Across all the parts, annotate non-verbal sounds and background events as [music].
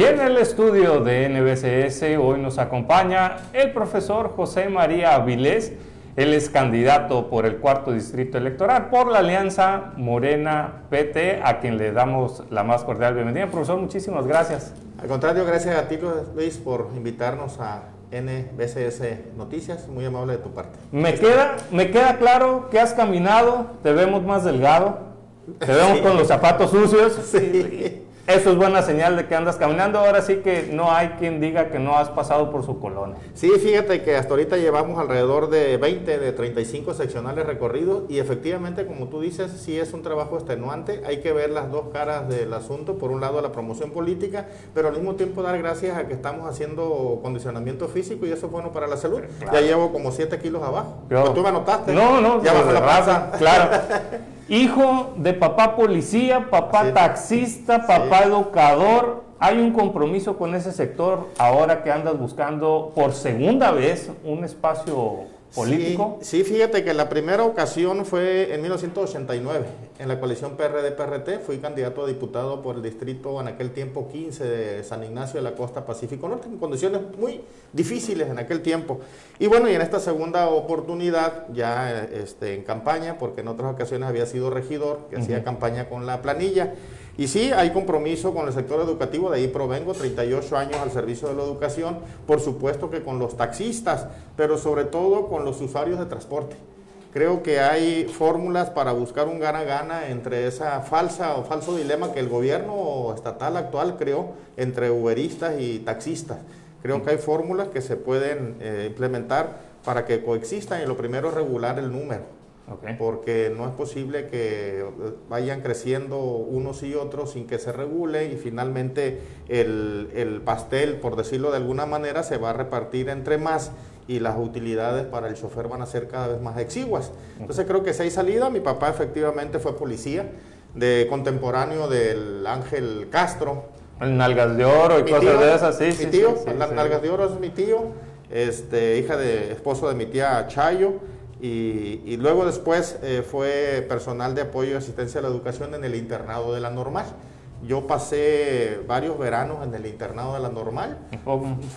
Y en el estudio de NBCS hoy nos acompaña el profesor José María Avilés. Él es candidato por el cuarto distrito electoral por la Alianza Morena PT, a quien le damos la más cordial bienvenida. Profesor, muchísimas gracias. Al contrario, gracias a ti Luis por invitarnos a NBCS Noticias, muy amable de tu parte. Me queda, me queda claro que has caminado, te vemos más delgado, te vemos con los zapatos sucios. Sí. Eso es buena señal de que andas caminando. Ahora sí que no hay quien diga que no has pasado por su colonia. Sí, fíjate que hasta ahorita llevamos alrededor de 20, de 35 seccionales recorridos y efectivamente, como tú dices, sí es un trabajo extenuante. Hay que ver las dos caras del asunto. Por un lado, la promoción política, pero al mismo tiempo dar gracias a que estamos haciendo condicionamiento físico y eso es bueno para la salud. Ya llevo como 7 kilos abajo. Tú me anotaste. No, no, ya bajo la raza. Claro. [laughs] Hijo de papá policía, papá taxista, papá educador. Hay un compromiso con ese sector ahora que andas buscando por segunda vez un espacio político? Sí, fíjate que la primera ocasión fue en 1989, en la coalición PRD-PRT, fui candidato a diputado por el distrito en aquel tiempo 15 de San Ignacio de la Costa Pacífico Norte, en condiciones muy difíciles en aquel tiempo. Y bueno, y en esta segunda oportunidad, ya este, en campaña, porque en otras ocasiones había sido regidor, que hacía campaña con la planilla, y sí, hay compromiso con el sector educativo, de ahí provengo, 38 años al servicio de la educación, por supuesto que con los taxistas, pero sobre todo con los usuarios de transporte. Creo que hay fórmulas para buscar un gana-gana entre esa falsa o falso dilema que el gobierno estatal actual creó entre uberistas y taxistas. Creo que hay fórmulas que se pueden eh, implementar para que coexistan y lo primero es regular el número porque no es posible que vayan creciendo unos y otros sin que se regule y finalmente el, pastel, por decirlo de alguna manera, se va a repartir entre más y las utilidades para el chofer van a ser cada vez más exiguas. Entonces creo que si hay salida, mi papá efectivamente fue policía, de contemporáneo del Ángel Castro. El Nalgas de Oro y cosas de esas, sí. Mi tío, Nalgas de Oro es mi tío, este, hija de esposo de mi tía Chayo y, luego después eh, fue personal de apoyo y asistencia a la educación en el internado de la normal. Yo pasé varios veranos en el internado de la normal.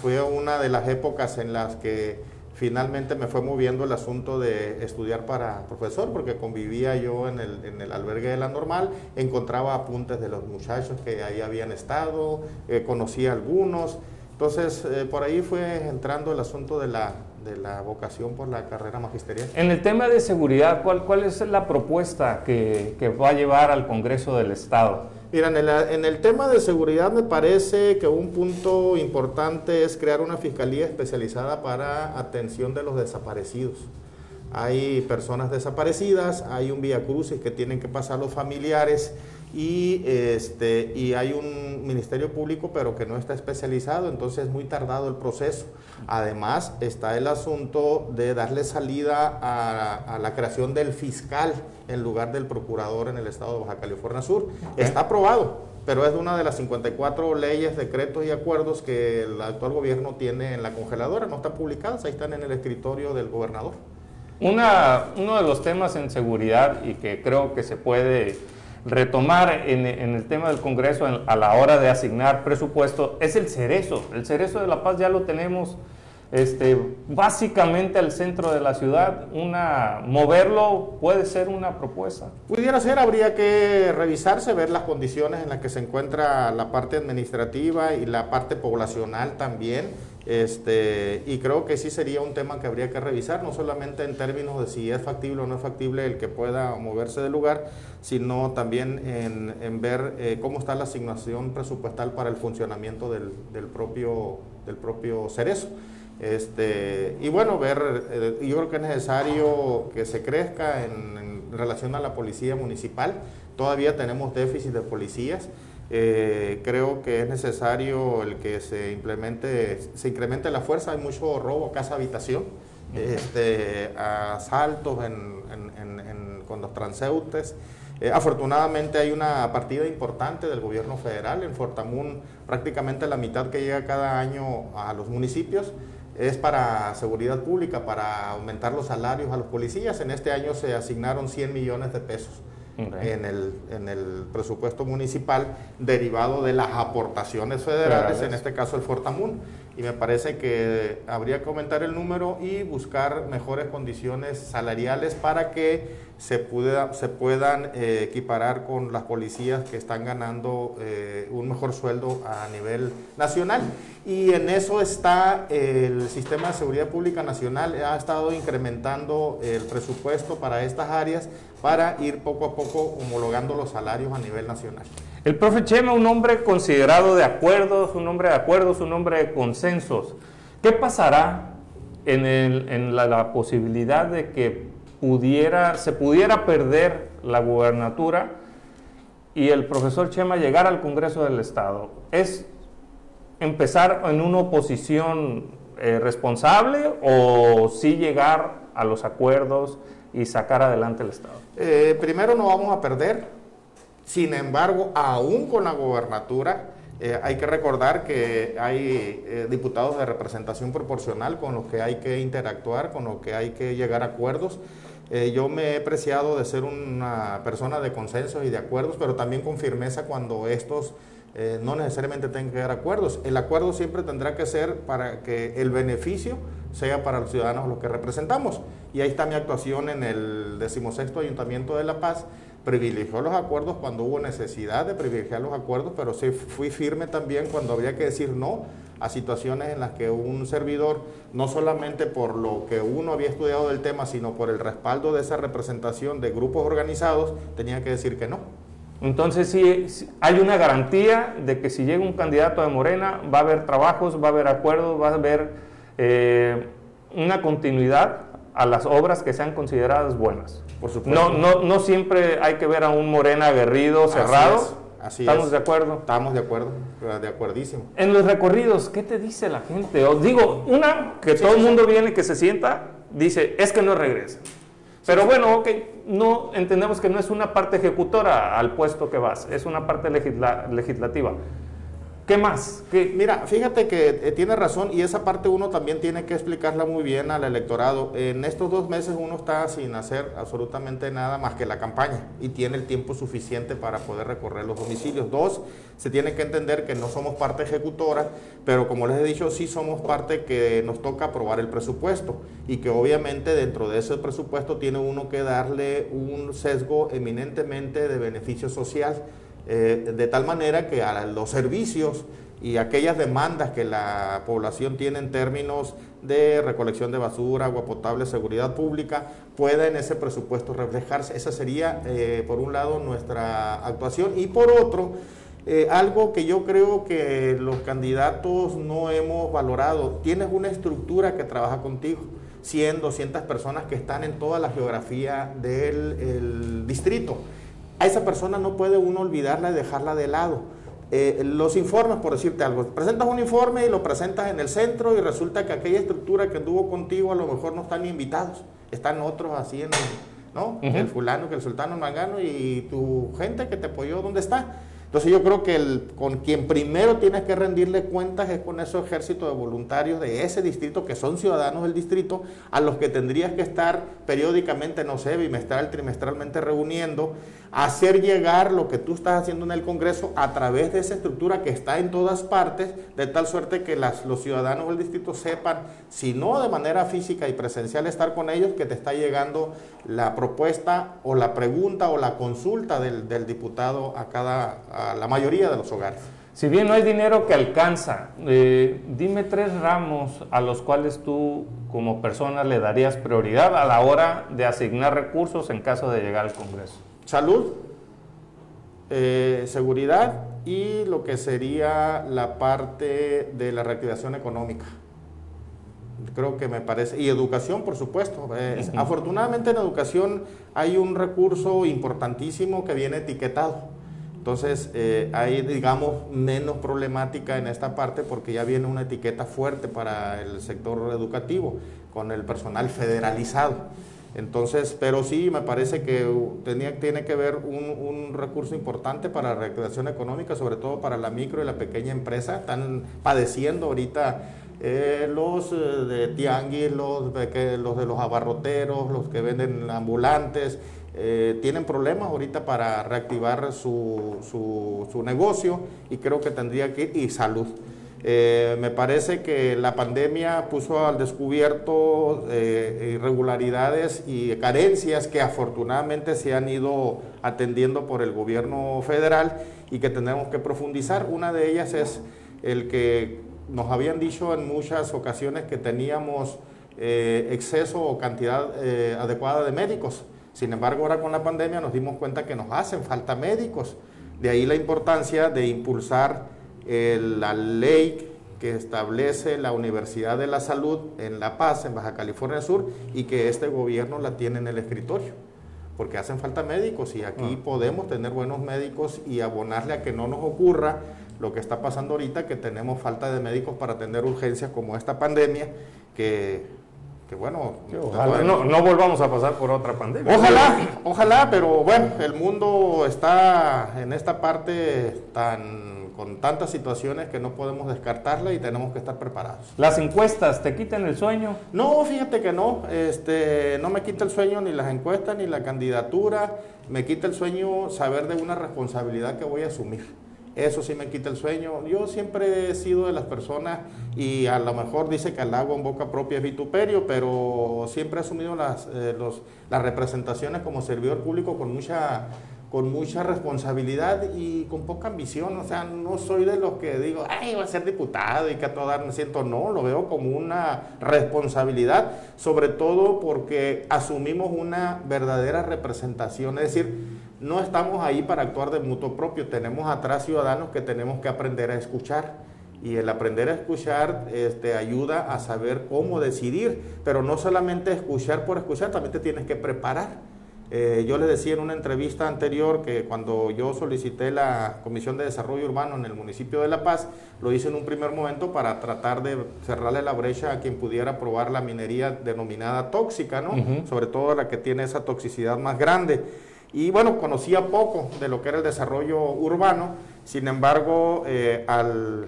Fue una de las épocas en las que finalmente me fue moviendo el asunto de estudiar para profesor, porque convivía yo en el, en el albergue de la normal, encontraba apuntes de los muchachos que ahí habían estado, eh, conocía algunos. Entonces, eh, por ahí fue entrando el asunto de la, de la vocación por la carrera magisterial. En el tema de seguridad, ¿cuál, cuál es la propuesta que, que, va a llevar al Congreso del Estado? Mira, en el, en el, tema de seguridad me parece que un punto importante es crear una fiscalía especializada para atención de los desaparecidos. Hay personas desaparecidas, hay un vía crucis que tienen que pasar los familiares y, este, y hay un ministerio público pero que no está especializado, entonces es muy tardado el proceso. Además está el asunto de darle salida a, la creación del fiscal en lugar del procurador en el estado de Baja California Sur. Está aprobado, pero es una de las 54 leyes, decretos y acuerdos que el actual gobierno tiene en la congeladora, no están publicadas, ahí están en el escritorio del gobernador. Una, uno de los temas en seguridad y que creo que se puede retomar en, el tema del Congreso a la hora de asignar presupuesto es el cerezo. El cerezo de La Paz ya lo tenemos este, básicamente al centro de la ciudad. Una, moverlo puede ser una propuesta. Pudiera ser, habría que revisarse, ver las condiciones en las que se encuentra la parte administrativa y la parte poblacional también este, y creo que sí sería un tema que habría que revisar, no solamente en términos de si es factible o no es factible el que pueda moverse del lugar, sino también en, ver eh, cómo está la asignación presupuestal para el funcionamiento del, del propio, del propio Cerezo. Este, y bueno, ver, eh, yo creo que es necesario que se crezca en, en relación a la policía municipal. Todavía tenemos déficit de policías. Eh, creo que es necesario el que se implemente, se incremente la fuerza, hay mucho robo casa-habitación, este, asaltos con los transeúntes. Eh, afortunadamente hay una partida importante del gobierno federal, en Fortamun prácticamente la mitad que llega cada año a los municipios es para seguridad pública, para aumentar los salarios a los policías. En este año se asignaron 100 millones de pesos en, el, en el presupuesto municipal derivado de las aportaciones federales, en este caso el Fortamun. Y me parece que habría que aumentar el número y buscar mejores condiciones salariales para que se, pueda, se puedan eh, equiparar con las policías que están ganando eh, un mejor sueldo a nivel nacional. Y en eso está el Sistema de Seguridad Pública Nacional, ha estado incrementando el presupuesto para estas áreas para ir poco a poco homologando los salarios a nivel nacional. El profe Chema, un hombre considerado de acuerdos, un hombre de acuerdos, un hombre de consensos. ¿Qué pasará en, en la, posibilidad de que pudiera, se pudiera perder la gubernatura y el profesor Chema llegar al Congreso del Estado? ¿Es empezar en una oposición eh, responsable o sí llegar a los acuerdos y sacar adelante el Estado? Eh, primero no vamos a perder, sin embargo, aún con la gobernatura, eh, hay que recordar que hay eh, diputados de representación proporcional con los que hay que interactuar, con los que hay que llegar a acuerdos. yo me he preciado de ser una persona de consenso y de acuerdos, pero también con firmeza cuando estos no necesariamente tengan que a acuerdos. El acuerdo siempre tendrá que ser para que el beneficio sea para los ciudadanos los que representamos. Y ahí está mi actuación en el decimosexto Ayuntamiento de La Paz. Privilegió los acuerdos cuando hubo necesidad de privilegiar los acuerdos, pero sí fui firme también cuando había que decir no a situaciones en las que un servidor, no solamente por lo que uno había estudiado del tema, sino por el respaldo de esa representación de grupos organizados, tenía que decir que no. Entonces sí, hay una garantía de que si llega un candidato de Morena va a haber trabajos, va a haber acuerdos, va a haber eh, una continuidad a las obras que sean consideradas buenas. Por supuesto. No, no, no siempre hay que ver a un Morena aguerrido, cerrado. Así ¿Estamos de acuerdo? Estamos de acuerdo, de acuerdísimo. En los recorridos, ¿qué te dice la gente? Os digo, una, que todo el mundo viene, que se sienta, dice, es que no regresa. Pero bueno, ok, no entendemos que no es una parte ejecutora al puesto que vas, es una parte legislativa. ¿Qué más? Mira, fíjate que eh, tiene razón y esa parte uno también tiene que explicarla muy bien al electorado. En estos dos meses uno está sin hacer absolutamente nada más que la campaña y tiene el tiempo suficiente para poder recorrer los domicilios. Dos, se tiene que entender que no somos parte ejecutora, pero como les he dicho, sí somos parte que nos toca aprobar el presupuesto y que obviamente dentro de ese presupuesto tiene uno que darle un sesgo eminentemente de beneficio social eh, de tal manera que a los servicios y aquellas demandas que la población tiene en términos de recolección de basura, agua potable, seguridad pública, pueda en ese presupuesto reflejarse. Esa sería, eh, por un lado, nuestra actuación. Y por otro, eh, algo que yo creo que los candidatos no hemos valorado, tienes una estructura que trabaja contigo. 100, 200 personas que están en toda la geografía del distrito a esa persona no puede uno olvidarla y dejarla de lado. Eh, los informes, por decirte algo, presentas un informe y lo presentas en el centro y resulta que aquella estructura que anduvo contigo a lo mejor no están ni invitados, están otros así en el, ¿no? El fulano, que el sultano, mangano y tu gente que te apoyó, ¿dónde está? Entonces yo creo que el, con quien primero tienes que rendirle cuentas es con ese ejército de voluntarios de ese distrito, que son ciudadanos del distrito, a los que tendrías que estar periódicamente, no sé, bimestral, trimestralmente reuniendo, hacer llegar lo que tú estás haciendo en el Congreso a través de esa estructura que está en todas partes, de tal suerte que los ciudadanos del distrito sepan, si no de manera física y presencial estar con ellos, que te está llegando la propuesta o la pregunta o la consulta del, diputado a cada, a la mayoría de los hogares. Si bien no hay dinero que alcanza, eh, dime tres ramos a los cuales tú como persona le darías prioridad a la hora de asignar recursos en caso de llegar al Congreso salud, eh, seguridad y lo que sería la parte de la reactivación económica. Creo que me parece, y educación, por supuesto. Eh, afortunadamente en educación hay un recurso importantísimo que viene etiquetado. Entonces eh, hay, digamos, menos problemática en esta parte porque ya viene una etiqueta fuerte para el sector educativo con el personal federalizado. Entonces, pero sí, me parece que tenía, tiene que ver un, recurso importante para la reactivación económica, sobre todo para la micro y la pequeña empresa. Están padeciendo ahorita eh, los eh, de tianguis, los de, los los abarroteros, los que venden ambulantes, eh, tienen problemas ahorita para reactivar su, su, negocio y creo que tendría que ir, y salud. Me parece que la pandemia puso al descubierto irregularidades y carencias que afortunadamente se han ido atendiendo por el gobierno federal y que tenemos que profundizar. Una de ellas es el que nos habían dicho en muchas ocasiones que teníamos eh, exceso o cantidad eh, adecuada de médicos. Sin embargo, ahora con la pandemia nos dimos cuenta que nos hacen falta médicos. De ahí la importancia de impulsar eh, la ley que establece la Universidad de la Salud en La Paz, en Baja California Sur, y que este gobierno la tiene en el escritorio. Porque hacen falta médicos y aquí ah. podemos tener buenos médicos y abonarle a que no nos ocurra lo que está pasando ahorita, que tenemos falta de médicos para atender urgencias como esta pandemia, que, bueno, no, volvamos a pasar por otra pandemia. Ojalá, ojalá, pero bueno, el mundo está en esta parte tan con tantas situaciones que no podemos descartarla y tenemos que estar preparados. ¿Las encuestas te quitan el sueño? No, fíjate que no, este, no me quita el sueño ni las encuestas ni la candidatura, me quita el sueño saber de una responsabilidad que voy a asumir. Eso sí me quita el sueño. Yo siempre he sido de las personas, y a lo mejor dice que al agua en boca propia es vituperio, pero siempre he asumido las, eh, las representaciones como servidor público con mucha con mucha responsabilidad y con poca ambición. O sea, no soy de los que digo, ay, va a ser diputado y que a todo dar me siento. No, lo veo como una responsabilidad, sobre todo porque asumimos una verdadera representación. Es decir, no estamos ahí para actuar de mutuo propio, tenemos atrás ciudadanos que tenemos que aprender a escuchar. Y el aprender a escuchar este, ayuda a saber cómo decidir, pero no solamente escuchar por escuchar, también te tienes que preparar. Eh, yo les decía en una entrevista anterior que cuando yo solicité la Comisión de Desarrollo Urbano en el municipio de La Paz, lo hice en un primer momento para tratar de cerrarle la brecha a quien pudiera probar la minería denominada tóxica, ¿no? Sobre todo la que tiene esa toxicidad más grande. Y bueno, conocía poco de lo que era el desarrollo urbano, sin embargo, eh, al,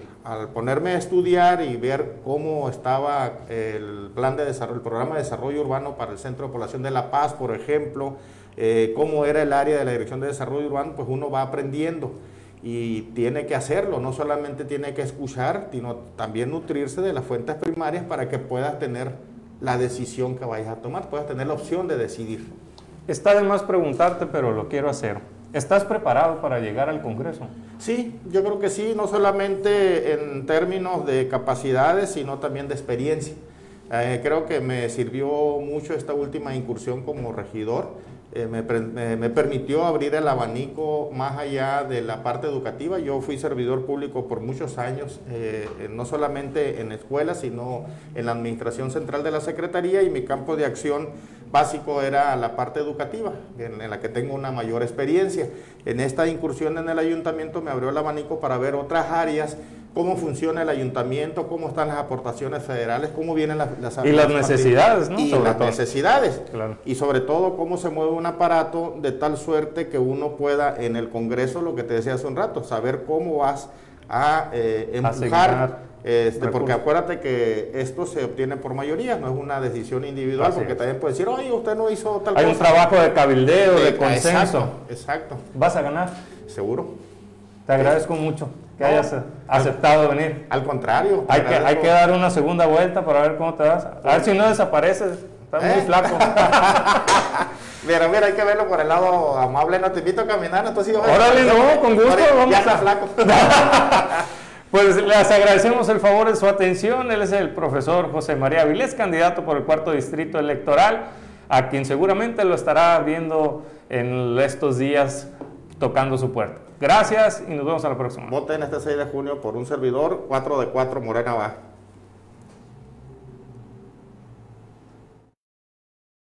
ponerme a estudiar y ver cómo estaba el plan de desarrollo, el programa de desarrollo urbano para el Centro de Población de La Paz, por ejemplo, eh, cómo era el área de la Dirección de Desarrollo Urbano, pues uno va aprendiendo y tiene que hacerlo, no solamente tiene que escuchar, sino también nutrirse de las fuentes primarias para que puedas tener la decisión que vayas a tomar, puedas tener la opción de decidir. Está de más preguntarte, pero lo quiero hacer. ¿Estás preparado para llegar al Congreso? Sí, yo creo que sí, no solamente en términos de capacidades, sino también de experiencia. Eh, creo que me sirvió mucho esta última incursión como regidor eh, me, permitió abrir el abanico más allá de la parte educativa. Yo fui servidor público por muchos años, eh, no solamente en escuelas, sino en la administración central de la Secretaría y mi campo de acción básico era la parte educativa, en, en, la que tengo una mayor experiencia. En esta incursión en el ayuntamiento me abrió el abanico para ver otras áreas cómo funciona el ayuntamiento, cómo están las aportaciones federales, cómo vienen las, las y las necesidades, ¿no? Y las necesidades. Y sobre todo cómo se mueve un aparato de tal suerte que uno pueda en el Congreso, lo que te decía hace un rato, saber cómo vas a eh, empujar. Este, porque acuérdate que esto se obtiene por mayoría, no es una decisión individual, porque también puede decir, oye, usted no hizo tal cosa. Hay un trabajo de cabildeo, de, consenso. Exacto, exacto. ¿Vas a ganar? Seguro. Te agradezco mucho que hayas aceptado venir. Al contrario. Hay que, hay que dar una segunda vuelta para ver cómo te vas. A ver si no desapareces. Estás muy ¿Eh? flaco. [laughs] mira, mira, hay que verlo por el lado amable. No te invito a caminar. Entonces, Órale, no, con gusto. vamos ya está flaco. [laughs] [laughs] Pues les agradecemos el favor de su atención. Él es el profesor José María Vilés, candidato por el cuarto distrito electoral, a quien seguramente lo estará viendo en estos días tocando su puerta. Gracias y nos vemos a la próxima. Voten este 6 de junio por un servidor, 4 de 4 Morena va.